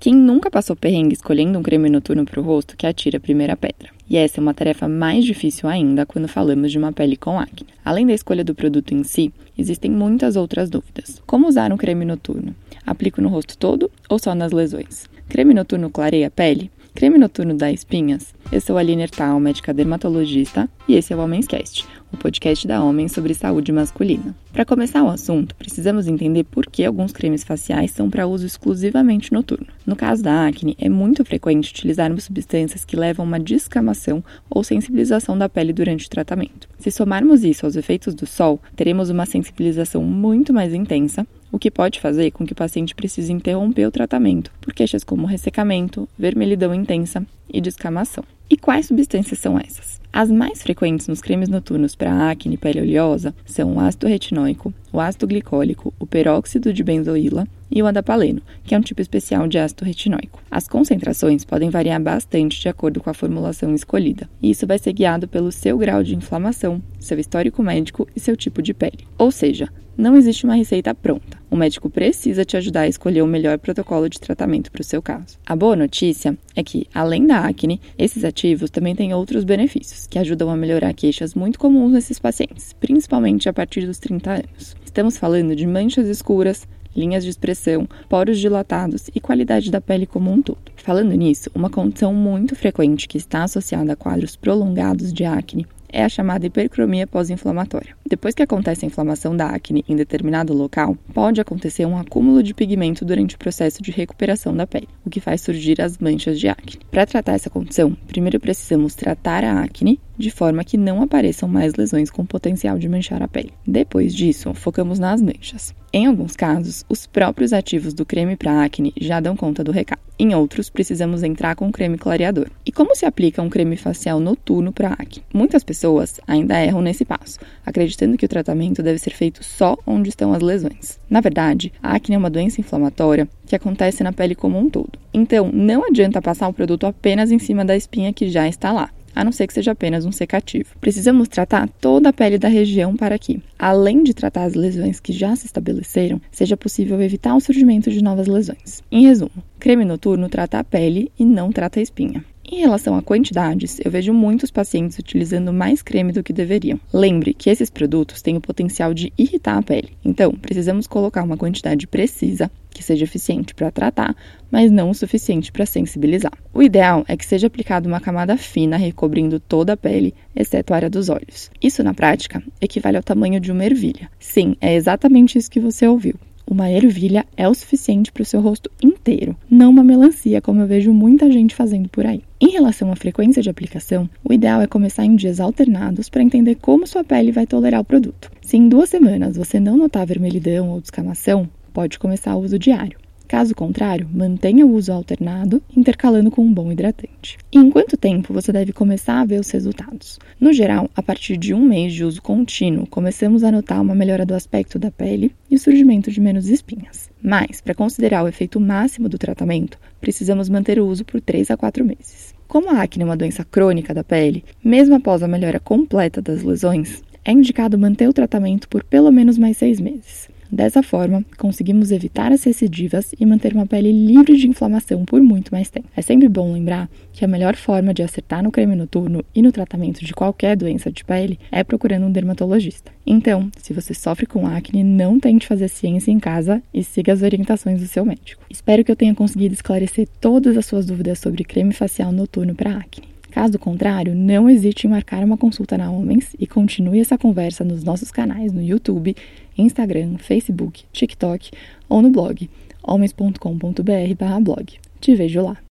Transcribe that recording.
Quem nunca passou perrengue escolhendo um creme noturno para o rosto que atira a primeira pedra? E essa é uma tarefa mais difícil ainda quando falamos de uma pele com acne. Além da escolha do produto em si, existem muitas outras dúvidas. Como usar um creme noturno? Aplico no rosto todo ou só nas lesões? Creme noturno clareia a pele? Creme noturno dá espinhas? Eu sou a Aline Ertal, médica dermatologista, e esse é o Homens Cast, o podcast da Homem sobre saúde masculina. Para começar o assunto, precisamos entender por que alguns cremes faciais são para uso exclusivamente noturno. No caso da acne, é muito frequente utilizarmos substâncias que levam a uma descamação ou sensibilização da pele durante o tratamento. Se somarmos isso aos efeitos do sol, teremos uma sensibilização muito mais intensa, o que pode fazer com que o paciente precise interromper o tratamento por queixas como ressecamento, vermelhidão intensa e descamação. E quais substâncias são essas? As mais frequentes nos cremes noturnos para acne e pele oleosa são o ácido retinóico, o ácido glicólico, o peróxido de benzoíla e o adapaleno, que é um tipo especial de ácido retinóico. As concentrações podem variar bastante de acordo com a formulação escolhida, e isso vai ser guiado pelo seu grau de inflamação, seu histórico médico e seu tipo de pele. Ou seja, não existe uma receita pronta. O médico precisa te ajudar a escolher o melhor protocolo de tratamento para o seu caso. A boa notícia é que, além da acne, esses ativos também têm outros benefícios, que ajudam a melhorar queixas muito comuns nesses pacientes, principalmente a partir dos 30 anos. Estamos falando de manchas escuras, linhas de expressão, poros dilatados e qualidade da pele como um todo. Falando nisso, uma condição muito frequente que está associada a quadros prolongados de acne é a chamada hipercromia pós-inflamatória. Depois que acontece a inflamação da acne em determinado local, pode acontecer um acúmulo de pigmento durante o processo de recuperação da pele, o que faz surgir as manchas de acne. Para tratar essa condição, primeiro precisamos tratar a acne de forma que não apareçam mais lesões com potencial de manchar a pele. Depois disso, focamos nas manchas. Em alguns casos, os próprios ativos do creme para acne já dão conta do recado. Em outros, precisamos entrar com creme clareador. E como se aplica um creme facial noturno para acne? Muitas pessoas ainda erram nesse passo, acreditando que o tratamento deve ser feito só onde estão as lesões. Na verdade, a acne é uma doença inflamatória que acontece na pele como um todo. Então, não adianta passar o produto apenas em cima da espinha que já está lá a não ser que seja apenas um secativo. Precisamos tratar toda a pele da região para que, além de tratar as lesões que já se estabeleceram, seja possível evitar o surgimento de novas lesões. Em resumo, creme noturno trata a pele e não trata a espinha. Em relação a quantidades, eu vejo muitos pacientes utilizando mais creme do que deveriam. Lembre que esses produtos têm o potencial de irritar a pele, então precisamos colocar uma quantidade precisa que seja eficiente para tratar, mas não o suficiente para sensibilizar. O ideal é que seja aplicada uma camada fina recobrindo toda a pele, exceto a área dos olhos. Isso, na prática, equivale ao tamanho de uma ervilha. Sim, é exatamente isso que você ouviu. Uma ervilha é o suficiente para o seu rosto inteiro, não uma melancia, como eu vejo muita gente fazendo por aí. Em relação à frequência de aplicação, o ideal é começar em dias alternados para entender como sua pele vai tolerar o produto. Se em duas semanas você não notar vermelhidão ou descamação, pode começar o uso diário. Caso contrário, mantenha o uso alternado, intercalando com um bom hidratante. E em quanto tempo você deve começar a ver os resultados? No geral, a partir de um mês de uso contínuo, começamos a notar uma melhora do aspecto da pele e o surgimento de menos espinhas. Mas, para considerar o efeito máximo do tratamento, precisamos manter o uso por 3 a 4 meses. Como a acne é uma doença crônica da pele, mesmo após a melhora completa das lesões, é indicado manter o tratamento por pelo menos mais seis meses. Dessa forma, conseguimos evitar as recidivas e manter uma pele livre de inflamação por muito mais tempo. É sempre bom lembrar que a melhor forma de acertar no creme noturno e no tratamento de qualquer doença de pele é procurando um dermatologista. Então, se você sofre com acne, não tente fazer ciência em casa e siga as orientações do seu médico. Espero que eu tenha conseguido esclarecer todas as suas dúvidas sobre creme facial noturno para acne. Caso contrário, não hesite em marcar uma consulta na Homens e continue essa conversa nos nossos canais no YouTube, Instagram, Facebook, TikTok ou no blog homens.com.br/blog. Te vejo lá.